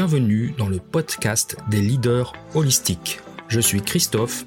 Bienvenue dans le podcast des leaders holistiques. Je suis Christophe,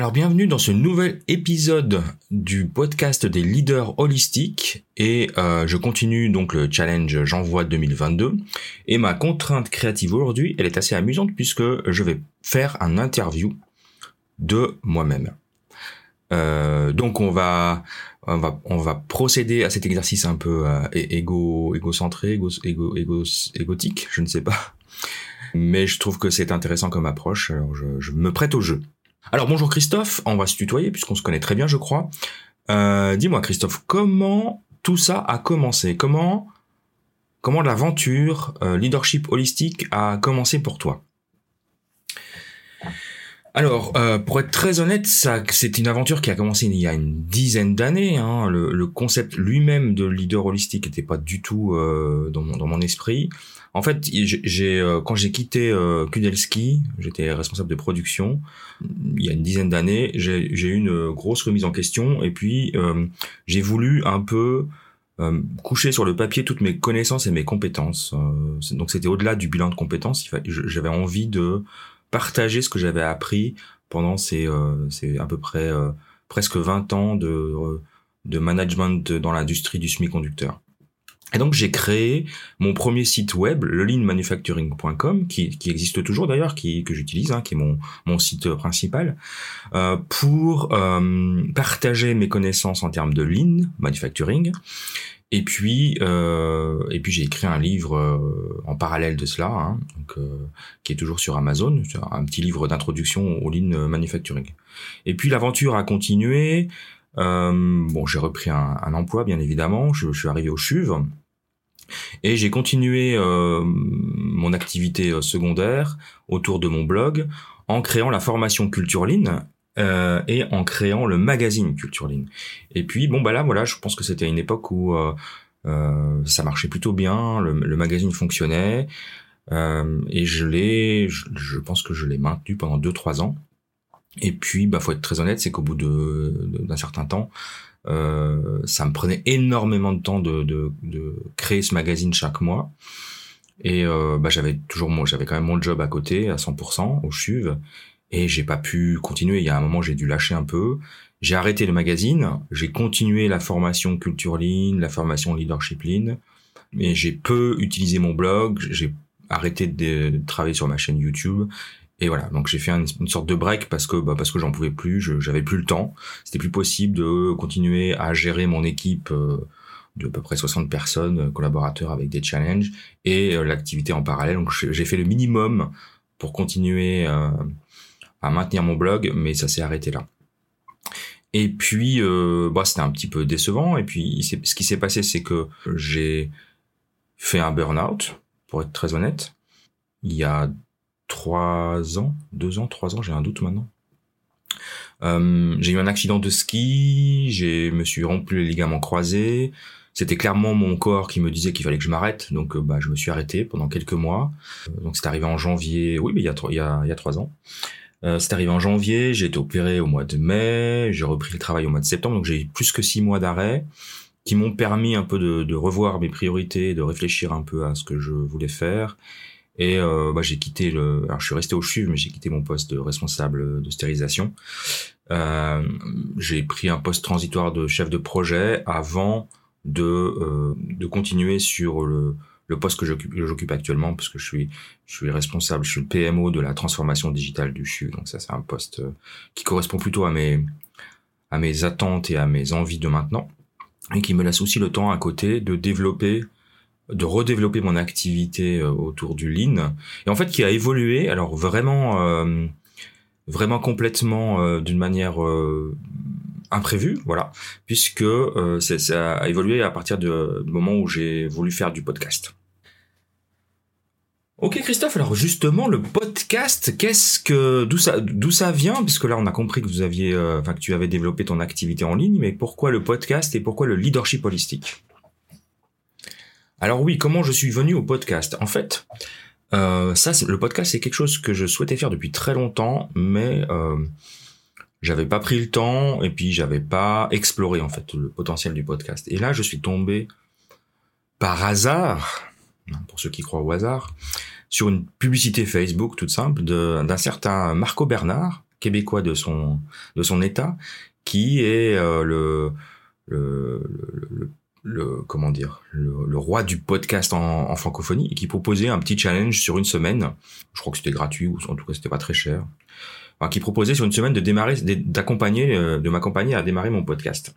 Alors bienvenue dans ce nouvel épisode du podcast des leaders holistiques et euh, je continue donc le challenge J'envoie 2022 et ma contrainte créative aujourd'hui elle est assez amusante puisque je vais faire un interview de moi-même. Euh, donc on va on va on va procéder à cet exercice un peu euh, égo égocentré égo, égo, égo égotique je ne sais pas mais je trouve que c'est intéressant comme approche alors je, je me prête au jeu. Alors bonjour Christophe, on va se tutoyer puisqu'on se connaît très bien je crois. Euh, dis-moi Christophe, comment tout ça a commencé? Comment comment l'aventure euh, leadership holistique a commencé pour toi? Alors, euh, pour être très honnête, c'est une aventure qui a commencé il y a une dizaine d'années. Hein. Le, concept lui-même de leader holistique n'était pas du tout dans mon esprit. En fait, j'ai euh, quand j'ai quitté euh, Kudelski, j'étais responsable de production il y a une dizaine d'années. J'ai eu une grosse remise en question et puis euh, j'ai voulu un peu coucher sur le papier toutes mes connaissances et mes compétences. donc c'était au-delà du bilan de compétences. J'avais envie de partager ce que j'avais appris pendant ces, ces à peu près presque 20 ans de, de management dans l'industrie du semi-conducteur. Et donc j'ai créé mon premier site web, lelinmanufacturing.com, qui, qui existe toujours d'ailleurs, qui que j'utilise, hein, qui est mon, mon site principal, euh, pour euh, partager mes connaissances en termes de lean manufacturing. Et puis euh, et puis j'ai écrit un livre euh, en parallèle de cela, hein, donc, euh, qui est toujours sur Amazon, un petit livre d'introduction au lean manufacturing. Et puis l'aventure a continué. Euh, bon, j'ai repris un, un, emploi, bien évidemment. Je, je suis arrivé au CHUV. Et j'ai continué euh, mon activité euh, secondaire autour de mon blog en créant la formation Culture euh, et en créant le magazine Culture Et puis bon bah là voilà, je pense que c'était une époque où euh, euh ça marchait plutôt bien, le, magazine fonctionnait euh, et je l'ai, je, pense que je l'ai maintenu pendant 2-3 ans. Et puis bah faut être très honnête, c'est qu'au bout de d'un certain temps, euh, ça me prenait énormément de temps de, de, de créer ce magazine chaque mois. Et euh, bah, j'avais toujours moi, j'avais quand même mon job à côté à 100% au CHUV et j'ai pas pu continuer. Il y a un moment, j'ai dû lâcher un peu. J'ai arrêté le magazine. J'ai continué la formation Culture Lean, la formation Leadership Lean, mais j'ai peu utilisé mon blog. J'ai arrêté de, de, travailler sur ma chaîne YouTube et voilà, donc j'ai fait une, sorte de break parce que bah, parce que j'en pouvais plus, j'avais plus le temps, c'était plus possible de continuer à gérer mon équipe euh, de à peu près 60 personnes, euh, collaborateurs avec des challenges et euh, l'activité en parallèle. Donc j'ai fait le minimum pour continuer à maintenir mon blog, mais ça s'est arrêté là. Et puis, bah, c'était un petit peu décevant. Et puis, ce qui s'est passé, c'est que j'ai fait un burn-out, pour être très honnête. Il y a trois ans, deux ans, trois ans, j'ai un doute maintenant. Euh, j'ai eu un accident de ski, j'ai me suis rompu les ligaments croisés. C'était clairement mon corps qui me disait qu'il fallait que je m'arrête, donc euh, bah, je me suis arrêté pendant quelques mois. Euh, donc c'est arrivé en janvier, oui, mais il y a, il il y a trois ans. Euh, c'est arrivé en janvier, j'ai été opéré au mois de mai, j'ai repris le travail au mois de septembre, donc j'ai eu plus que six mois d'arrêt qui m'ont permis un peu de, de revoir mes priorités, de réfléchir un peu à ce que je voulais faire et euh, bah, j'ai quitté le. Alors je suis resté au CHUV, mais j'ai quitté mon poste de responsable de stérilisation. Euh, j'ai pris un poste transitoire de chef de projet avant de, euh, de continuer sur le, le poste que j'occupe actuellement, parce que je suis, je suis responsable, je suis le PMO de la transformation digitale du CHU. Donc ça, c'est un poste euh, qui correspond plutôt à mes, à mes attentes et à mes envies de maintenant, et qui me laisse aussi le temps à côté de développer de redévelopper mon activité euh, autour du lean. Et en fait qui a évolué alors vraiment euh, vraiment complètement d'une manière imprévu, voilà, puisque euh, ça a évolué à partir du moment où j'ai voulu faire du podcast. Ok Christophe, alors justement le podcast, qu'est-ce que d'où ça vient? Puisque là on a compris que vous aviez euh, enfin que tu avais développé ton activité en ligne, mais pourquoi le podcast et pourquoi le leadership holistique? Alors oui, comment je suis venu au podcast? En fait, euh, ça le podcast c'est quelque chose que je souhaitais faire depuis très longtemps, mais euh, j'avais pas pris le temps et puis j'avais pas exploré en fait le potentiel du podcast. Et là, je suis tombé par hasard, hein, pour ceux qui croient au hasard, sur une publicité Facebook toute simple d'un certain Marco Bernard, québécois de son de son état, qui est euh, le, le, le, le, comment dire le, roi du podcast en, en, francophonie et qui proposait un petit challenge sur une semaine. Je crois que c'était gratuit ou en tout cas c'était pas très cher qui proposait sur une semaine de démarrer, d'accompagner, euh, de m'accompagner à démarrer mon podcast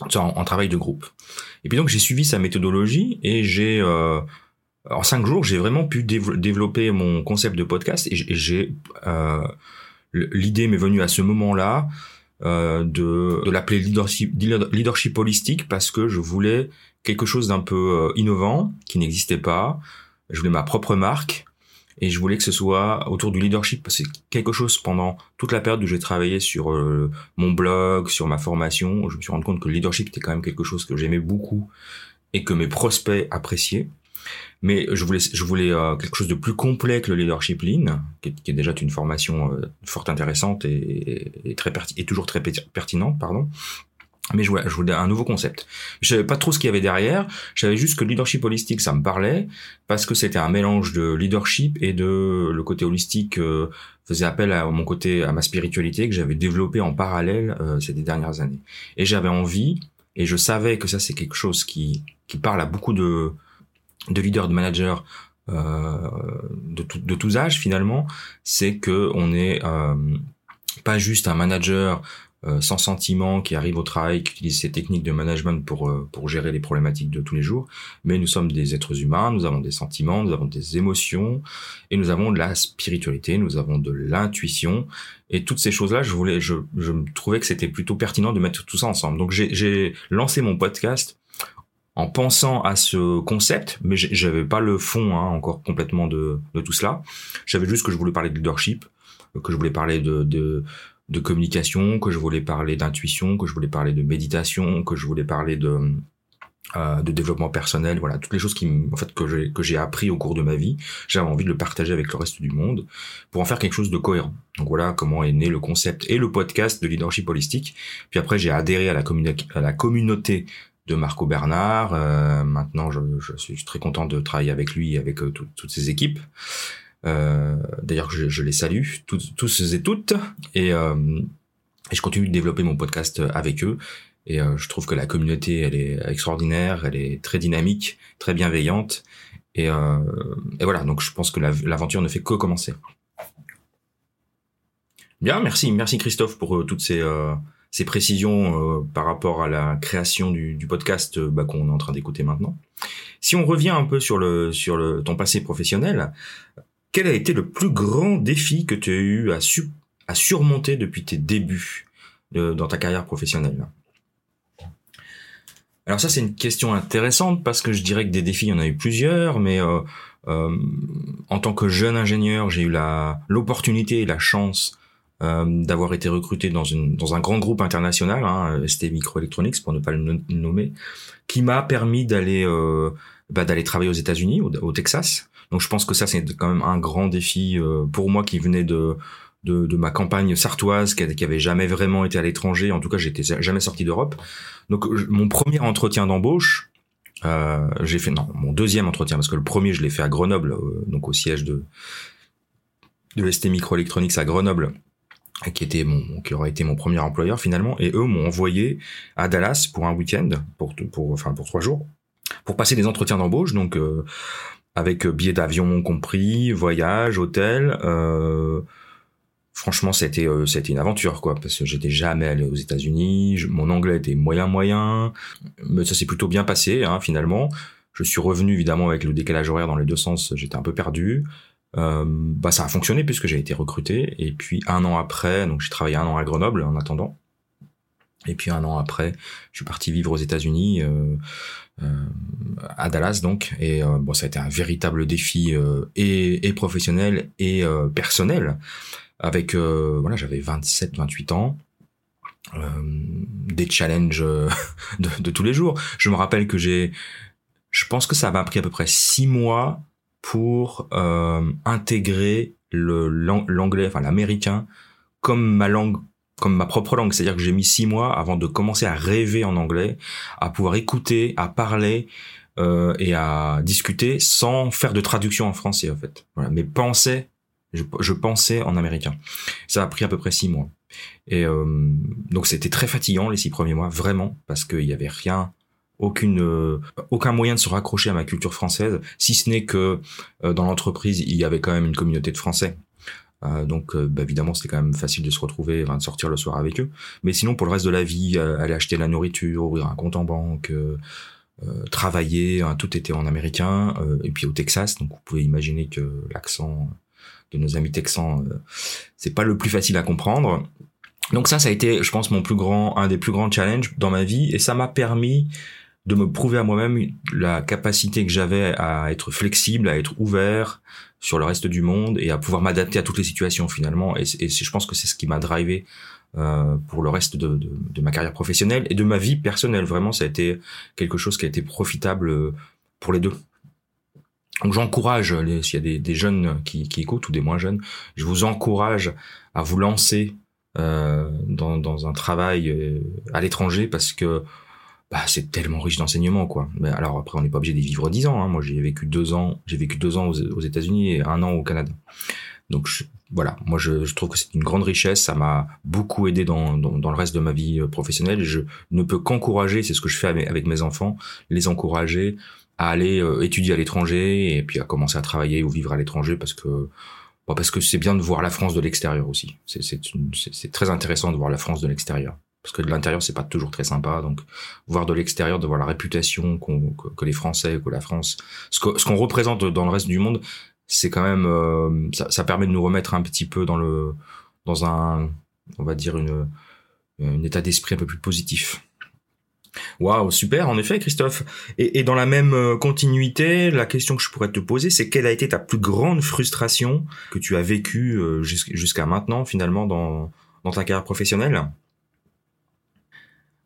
en, en, travail de groupe. Et puis donc j'ai suivi sa méthodologie et j'ai euh, en cinq jours j'ai vraiment pu développer mon concept de podcast et j'ai euh, l'idée m'est venue à ce moment-là euh, de, de l'appeler leadership, leadership holistique parce que je voulais quelque chose d'un peu euh, innovant qui n'existait pas. Je voulais ma propre marque et je voulais que ce soit autour du leadership c'est quelque chose pendant toute la période où j'ai travaillé sur euh, mon blog, sur ma formation, je me suis rendu compte que le leadership était quand même quelque chose que j'aimais beaucoup et que mes prospects appréciaient. Mais je voulais, je voulais euh, quelque chose de plus complet que le leadership lean, qui est, déjà une formation euh, fort intéressante et, et très et toujours très pertinente, pardon mais je voulais, je voulais, un nouveau concept. Je savais pas trop ce qu'il y avait derrière. Je savais juste que leadership holistique, ça me parlait parce que c'était un mélange de leadership et de le côté holistique euh, faisait appel à mon côté, à ma spiritualité que j'avais développé en parallèle euh, ces dernières années. Et j'avais envie, et je savais que ça c'est quelque chose qui qui parle à beaucoup de de leaders, de managers euh, de, tous âges finalement, c'est que on est euh, pas juste un manager euh, sans sentiment, qui arrive au travail, qui utilise ces techniques de management pour, pour gérer les problématiques de tous les jours. Mais nous sommes des êtres humains, nous avons des sentiments, nous avons des émotions, et nous avons de la spiritualité, nous avons de l'intuition. Et toutes ces choses-là, je voulais, je, je trouvais que c'était plutôt pertinent de mettre tout ça ensemble. Donc j'ai lancé mon podcast en pensant à ce concept, mais j'avais pas le fond hein, encore complètement de, de tout cela. J'avais juste que je voulais parler de leadership, que je voulais parler de, de, de communication, que je voulais parler d'intuition, que je voulais parler de méditation, que je voulais parler de euh, de développement personnel, voilà, toutes les choses qui, en fait, que j'ai que j'ai appris au cours de ma vie, j'avais envie de le partager avec le reste du monde pour en faire quelque chose de cohérent. Donc voilà comment est né le concept et le podcast de leadership holistique. Puis après, j'ai adhéré à la, à la communauté de Marco Bernard. Euh, maintenant, je, je, suis très content de travailler avec lui et avec euh, toutes ses équipes. Euh, d'ailleurs, je, je, les salue tous et toutes, et, euh, et, je continue de développer mon podcast avec eux. Et euh, je trouve que la communauté, elle est extraordinaire, elle est très dynamique, très bienveillante. Et, et voilà, donc je pense que l'aventure ne fait que commencer. Bien, merci, merci Christophe pour toutes ces, ces précisions par rapport à la création du, du podcast bah, qu'on est en train d'écouter maintenant. Si on revient un peu sur le sur le ton passé professionnel, quel a été le plus grand défi que tu as eu à, à surmonter depuis tes débuts dans ta carrière professionnelle? Alors ça, c'est une question intéressante parce que je dirais que des défis, il y en a eu plusieurs, mais euh, euh, en tant que jeune ingénieur, j'ai eu la l'opportunité et la chance euh, d'avoir été recruté dans, une, dans un grand groupe international, hein, ST Microelectronics pour ne pas le nommer, qui m'a permis d'aller euh, bah, d'aller travailler aux États-Unis, au, Texas. Donc je pense que ça c'est quand même un grand défi euh, pour moi qui venait de, de, de ma campagne sartoise, qui, qui avait jamais vraiment été à l'étranger. En tout cas, j'étais jamais sorti d'Europe. Donc mon premier entretien d'embauche, euh, j'ai fait non mon deuxième entretien parce que le premier je l'ai fait à Grenoble, euh, donc au siège de de ST Microelectronics à Grenoble qui était mon qui aurait été mon premier employeur finalement et eux m'ont envoyé à Dallas pour un week-end pour pour enfin pour trois jours pour passer des entretiens d'embauche, donc avec billets d'avion compris, voyage, hôtel. franchement, c'était c'était une aventure quoi, parce que j'étais jamais allé aux États-Unis. Mon anglais était moyen moyen, mais ça s'est plutôt bien passé hein, finalement. Je suis revenu évidemment avec le décalage horaire dans les deux sens, j'étais un peu perdu. Euh, bah ça a fonctionné puisque j'ai été recruté et puis un an après, donc j'ai travaillé un an à Grenoble en attendant. Et puis un an après, je suis parti vivre aux États-Unis, euh, euh, à Dallas donc. Et euh, bon, ça a été un véritable défi euh, et, et, professionnel et personnel. Avec voilà, j'avais 27, 28 ans. des challenges de, de, tous les jours. Je me rappelle que j'ai je pense que ça m'a pris à peu près six mois pour euh, intégrer le l'anglais, enfin l'américain, comme ma langue, comme ma propre langue. C'est-à-dire que j'ai mis six mois avant de commencer à rêver en anglais, à pouvoir écouter, à parler euh, et à discuter sans faire de traduction en français en fait. Voilà, mais penser, je, je, pensais en américain. Ça a pris à peu près six mois. Et euh, donc c'était très fatigant les six premiers mois, vraiment, parce qu'il y avait rien aucune euh, aucun moyen de se raccrocher à ma culture française si ce n'est que euh, dans l'entreprise il y avait quand même une communauté de français. Euh, donc bah, évidemment c'était quand même facile de se retrouver de sortir le soir avec eux. Mais sinon pour le reste de la vie aller acheter la nourriture ouvrir un compte en banque travailler hein, tout était en américain et puis au Texas. Donc vous pouvez imaginer que l'accent de nos amis texans c'est pas le plus facile à comprendre. Donc ça ça a été je pense mon plus grand un des plus grands challenges dans ma vie et ça m'a permis de me prouver à moi-même la capacité que j'avais à être flexible, à être ouvert sur le reste du monde et à pouvoir m'adapter à toutes les situations finalement. Et, je pense que c'est ce qui m'a drivé euh, pour le reste de, de, ma carrière professionnelle et de ma vie personnelle. Vraiment, ça a été quelque chose qui a été profitable euh, pour les deux. Donc j'encourage, s'il y a des, jeunes qui, qui, écoutent ou des moins jeunes, je vous encourage à vous lancer euh, dans, dans, un travail euh, à l'étranger parce que bah, c'est tellement riche d'enseignements quoi. Mais alors après on n'est pas obligé d'y vivre dix ans. Hein. Moi j'ai vécu deux ans, j'ai vécu deux ans aux, États-Unis et un an au Canada. Donc voilà, moi je, je, trouve que c'est une grande richesse. Ça m'a beaucoup aidé dans, dans, le reste de ma vie euh, professionnelle. Je ne peux qu'encourager, c'est ce que je fais avec, mes enfants, les encourager à aller euh, étudier à l'étranger et puis à commencer à travailler ou vivre à l'étranger parce que bah, parce que c'est bien de voir la France de l'extérieur aussi. C'est très intéressant de voir la France de l'extérieur parce que de l'intérieur c'est pas toujours très sympa. Donc voir de l'extérieur de voir la réputation que, les Français que la France ce qu'on représente dans le reste du monde c'est quand même euh, ça, permet de nous remettre un petit peu dans le dans un on va dire une un état d'esprit un peu plus positif. Waouh, super, en effet, Christophe. Et, dans la même euh, continuité, la question que je pourrais te poser, c'est quelle a été ta plus grande frustration que tu as vécue euh, jusqu'à maintenant, finalement, dans ta carrière professionnelle?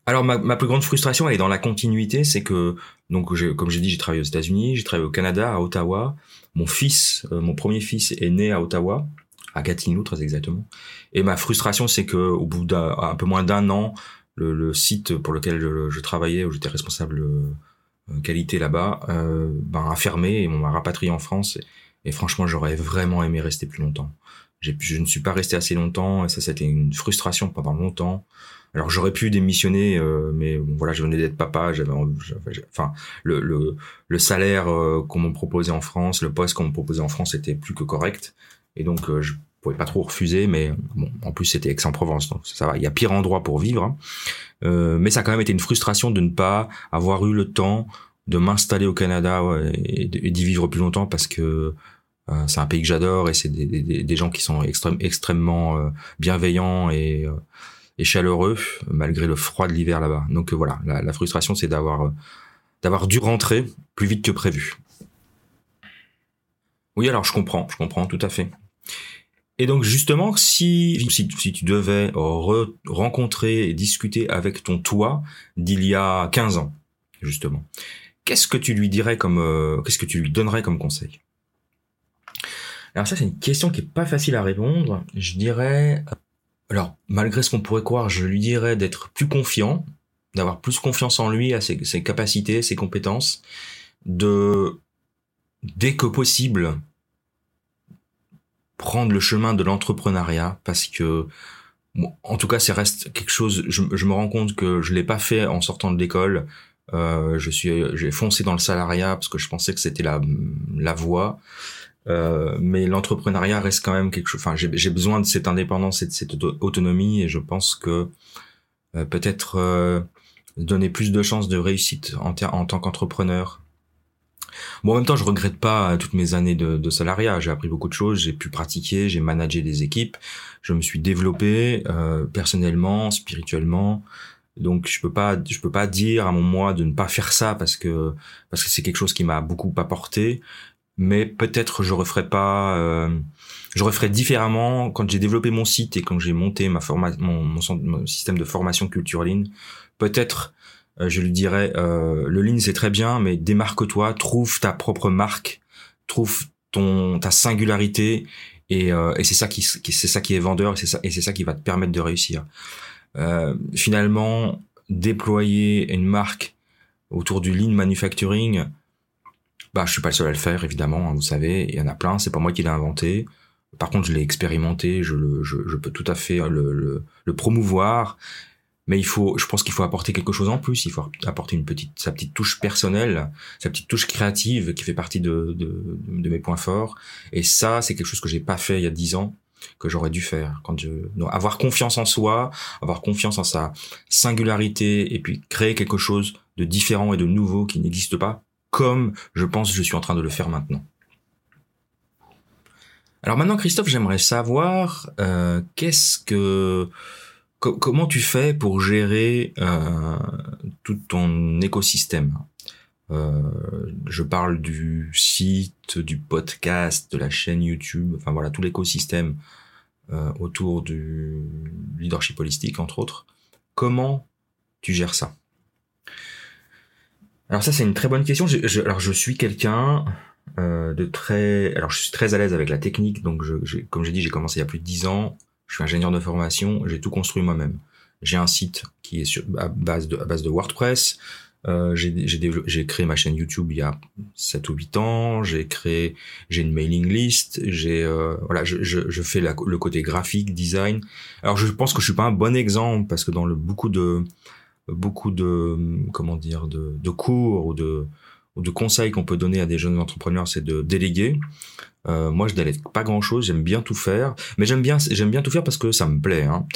Alors ma, plus grande frustration elle est dans la continuité, c'est que donc comme j'ai dit j'ai travaillé aux États-Unis, j'ai travaillé au Canada, à Ottawa. Mon fils, euh, mon premier fils est né à Ottawa, à Gatineau très exactement. Et ma frustration c'est que au bout d'un peu moins d'un an, le, site pour lequel je, travaillais où j'étais responsable euh, qualité là-bas, euh, ben a fermé et on m'a rapatrié en France. Et franchement j'aurais vraiment aimé rester plus longtemps. Je ne suis pas resté assez longtemps et ça c'était une frustration pendant longtemps. Alors j'aurais pu démissionner, euh, mais voilà, je venais d'être papa, j'avais, enfin, le, le, le salaire euh, qu'on me proposait en France, le poste qu'on me proposait en France était plus que correct, et donc euh, je pouvais pas trop refuser, mais bon, en plus c'était Aix-en-Provence, donc ça va, il y a pire endroit pour vivre, hein. mais ça a quand même été une frustration de ne pas avoir eu le temps de m'installer au Canada et d'y vivre plus longtemps parce que c'est un pays que j'adore et c'est des, gens qui sont extrême, extrêmement bienveillants et et chaleureux malgré le froid de l'hiver là-bas. Donc euh, voilà, la, frustration c'est d'avoir euh, d'avoir dû rentrer plus vite que prévu. Oui, alors je comprends, je comprends tout à fait. Et donc justement, si, si, tu devais re rencontrer et discuter avec ton toi d'il y a 15 ans, justement, qu'est-ce que tu lui dirais comme, euh, qu'est-ce que tu lui donnerais comme conseil? Alors ça, c'est une question qui est pas facile à répondre. Je dirais, alors, malgré ce qu'on pourrait croire, je lui dirais d'être plus confiant, d'avoir plus confiance en lui, à ses, capacités, ses compétences, de, dès que possible, prendre le chemin de l'entrepreneuriat, parce que, en tout cas, ça reste quelque chose, je, me rends compte que je l'ai pas fait en sortant de l'école, Euh, je suis, j'ai foncé dans le salariat parce que je pensais que c'était la la voie. Euh, mais l'entrepreneuriat reste quand même quelque chose. Enfin, j'ai besoin de cette indépendance et de cette autonomie, et je pense que euh, peut-être euh, donner plus de chances de réussite en, en tant qu'entrepreneur. Bon, en même temps, je regrette pas toutes mes années de, de salariat. J'ai appris beaucoup de choses, j'ai pu pratiquer, j'ai managé des équipes, je me suis développé euh, personnellement, spirituellement. Donc je peux pas, je peux pas dire à mon moi de ne pas faire ça parce que parce que c'est quelque chose qui m'a beaucoup apporté mais peut-être je referai pas, euh, je referai différemment quand j'ai développé mon site et quand j'ai monté ma formation, mon, système de formation culture. Peut-être euh, je lui dirais, euh, le ligne c'est très bien, mais démarque-toi, trouve ta propre marque, trouve ton ta singularité et, euh, et c'est ça qui, c'est ça qui est vendeur et c'est ça et c'est ça qui va te permettre de réussir. Euh, finalement, déployer une marque autour du lean manufacturing, bah, je suis pas le seul à le faire, évidemment. Hein, vous savez, il y en a plein. C'est pas moi qui l'ai inventé. Par contre, je l'ai expérimenté. Je, peux tout à fait le, promouvoir. Mais il faut, je pense qu'il faut apporter quelque chose en plus. Il faut apporter sa petite touche personnelle, sa petite touche créative qui fait partie de, de, de mes points forts. Et ça, c'est quelque chose que j'ai pas fait il y a dix ans que j'aurais dû faire quand je avoir confiance en soi avoir confiance en sa singularité et puis créer quelque chose de différent et de nouveau qui n'existe pas comme je pense que je suis en train de le faire maintenant. Alors maintenant, Christophe, j'aimerais savoir euh, qu'est-ce que comment tu fais pour gérer euh, tout ton écosystème? Euh, je parle du site, du podcast, de la chaîne YouTube, enfin voilà tout l'écosystème autour du leadership holistique entre autres. Comment tu gères ça? Alors ça c'est une très bonne question. Alors je suis quelqu'un euh, de très, alors je suis très à l'aise avec la technique. Donc je, comme j'ai dit, j'ai commencé il y a plus de dix ans. Je suis ingénieur de formation. J'ai tout construit moi-même. J'ai un site qui est sur, à base de, à base de WordPress. Euh, j'ai créé ma chaîne YouTube il y a 7 ou 8 ans. J'ai créé, j'ai une mailing list. J'ai euh, voilà, je, je, je fais le côté graphique, design. Alors je pense que je suis pas un bon exemple parce que dans le beaucoup de beaucoup de comment dire de, de cours ou de de conseils qu'on peut donner à des jeunes entrepreneurs, c'est de déléguer. Euh, moi, je délègue pas grand chose. J'aime bien tout faire, mais j'aime bien tout faire parce que ça me plaît. Hein.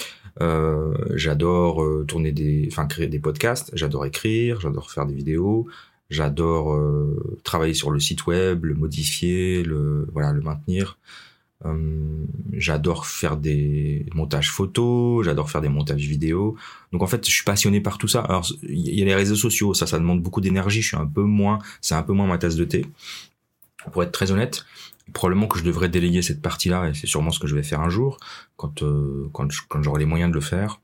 Euh, j'adore euh, tourner des, enfin créer des podcasts. J'adore écrire. J'adore faire des vidéos. J'adore travailler sur le site web, le modifier, le voilà, le maintenir. Euh, j'adore faire des montages photos, j'adore faire des montages vidéo. Donc en fait, je suis passionné par tout ça. Alors il y a les réseaux sociaux, ça, ça demande beaucoup d'énergie. Je suis un peu moins, c'est un peu moins ma tasse de thé. Pour être très honnête, probablement que je devrais déléguer cette partie-là, et c'est sûrement ce que je vais faire un jour, quand euh, quand, j'aurai les moyens de le faire.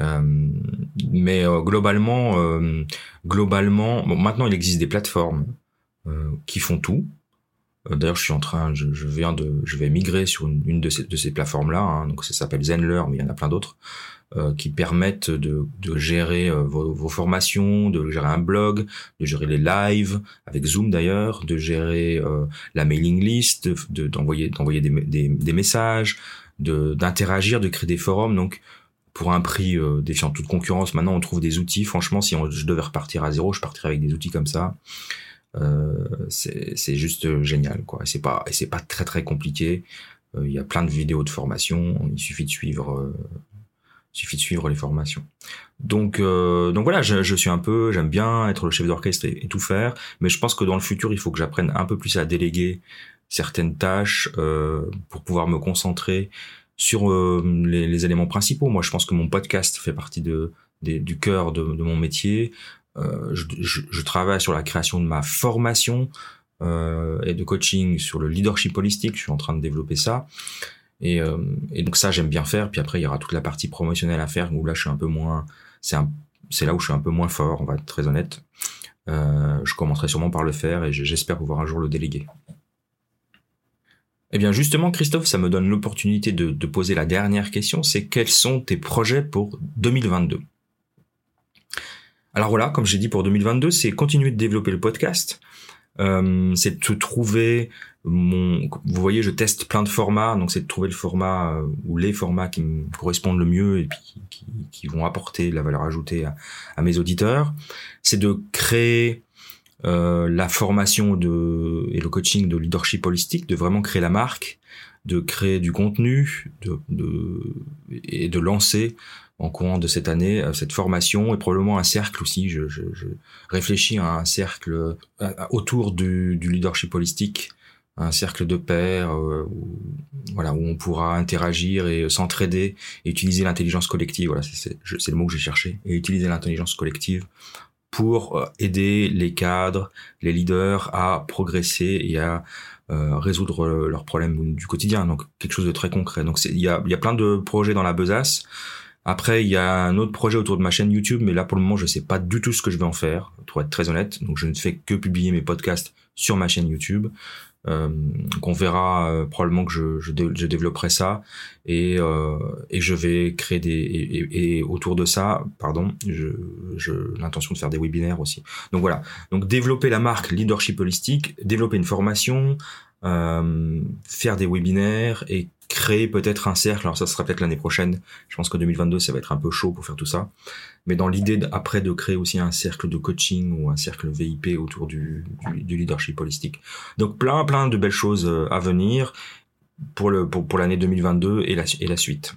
Euh, mais euh, globalement, globalement, bon, maintenant il existe des plateformes qui font tout. Euh, d'ailleurs, je suis en train, je, je, viens de, je vais migrer sur une, de ces, de ces plateformes-là. Hein, donc, ça s'appelle Zenler, mais il y en a plein d'autres euh, qui permettent de, de gérer euh, vos, vos, formations, de gérer un blog, de gérer les lives avec Zoom d'ailleurs, de gérer euh, la mailing list, de d'envoyer d'envoyer des, des, des, messages, d'interagir, de créer des forums. Donc, pour un prix euh, défiant toute concurrence, maintenant on trouve des outils. Franchement, si on, je devais repartir à zéro, je partirais avec des outils comme ça. Euh, c'est juste génial quoi. C'est pas c'est pas très très compliqué. Euh, il y a plein de vidéos de formation. Il suffit de suivre euh, il suffit de suivre les formations. Donc, euh, donc voilà, je, suis un peu, j'aime bien être le chef d'orchestre et, tout faire, mais je pense que dans le futur, il faut que j'apprenne un peu plus à déléguer certaines tâches euh, pour pouvoir me concentrer sur euh, les, éléments principaux. Moi, je pense que mon podcast fait partie de, du cœur de, mon métier. Euh, je, je, travaille sur la création de ma formation euh, et de coaching sur le leadership holistique. Je suis en train de développer ça. Et, euh, et donc ça, j'aime bien faire. Puis après, il y aura toute la partie promotionnelle à faire où là, je suis un peu moins. C'est c'est là où je suis un peu moins fort, on va être très honnête. Euh, je commencerai sûrement par le faire et j'espère pouvoir un jour le déléguer. Eh bien justement, Christophe, ça me donne l'opportunité de, de poser la dernière question, c'est quels sont tes projets pour 2022 alors voilà, comme j'ai dit pour 2022, c'est continuer de développer le podcast. Euh, c'est de trouver mon, vous voyez, je teste plein de formats, donc c'est de trouver le format euh, ou les formats qui me correspondent le mieux et puis qui, qui, vont apporter la valeur ajoutée à, à mes auditeurs. C'est de créer euh, la formation de, et le coaching de leadership holistique, de vraiment créer la marque, de créer du contenu, de, de et de lancer en courant de cette année euh, cette formation et probablement un cercle aussi. Je, réfléchis à un cercle autour du, leadership holistique un cercle de pairs euh, où, voilà où on pourra interagir et s'entraider et utiliser l'intelligence collective. Voilà c'est le mot que j'ai cherché. Et utiliser l'intelligence collective pour euh, aider les cadres les leaders à progresser et à euh, résoudre leurs problèmes du quotidien. Donc quelque chose de très concret. Donc il y a y a plein de projets dans la besace après, il y a un autre projet autour de ma chaîne YouTube, mais là pour le moment, je sais pas du tout ce que je vais en faire, pour être très honnête. Donc, je ne fais que publier mes podcasts sur ma chaîne YouTube euh, qu'on verra euh, probablement que je, je, je, développerai ça. Et, euh, et je vais créer des et, et, autour de ça pardon je, je l'intention de faire des webinaires aussi. Donc voilà. Donc développer la marque leadership holistique développer une formation faire des webinaires et créer peut-être un cercle. Alors ça sera peut-être l'année prochaine. Je pense qu'en 2022 ça va être un peu chaud pour faire tout ça. Mais dans l'idée après de créer aussi un cercle de coaching ou un cercle VIP autour du, du, leadership holistique. Donc plein plein de belles choses euh, à venir pour le pour, pour l'année 2022 et la et la suite.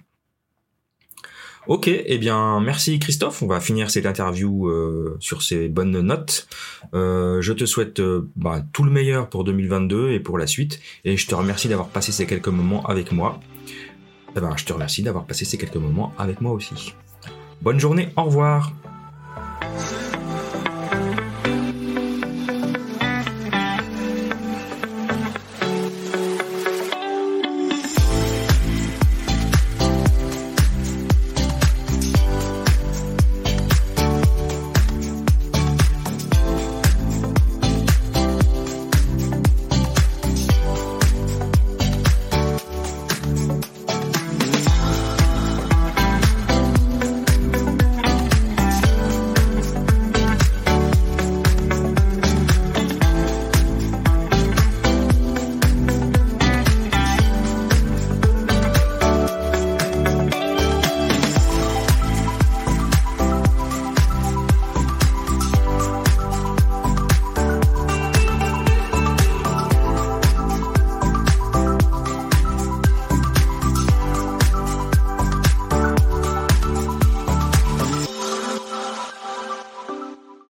Ok, eh bien merci Christophe, on va finir cette interview euh, sur ces bonnes notes. Euh, je te souhaite euh, bah, tout le meilleur pour 2022 et pour la suite, et je te remercie d'avoir passé ces quelques moments avec moi. Eh ben, je te remercie d'avoir passé ces quelques moments avec moi aussi. Bonne journée, au revoir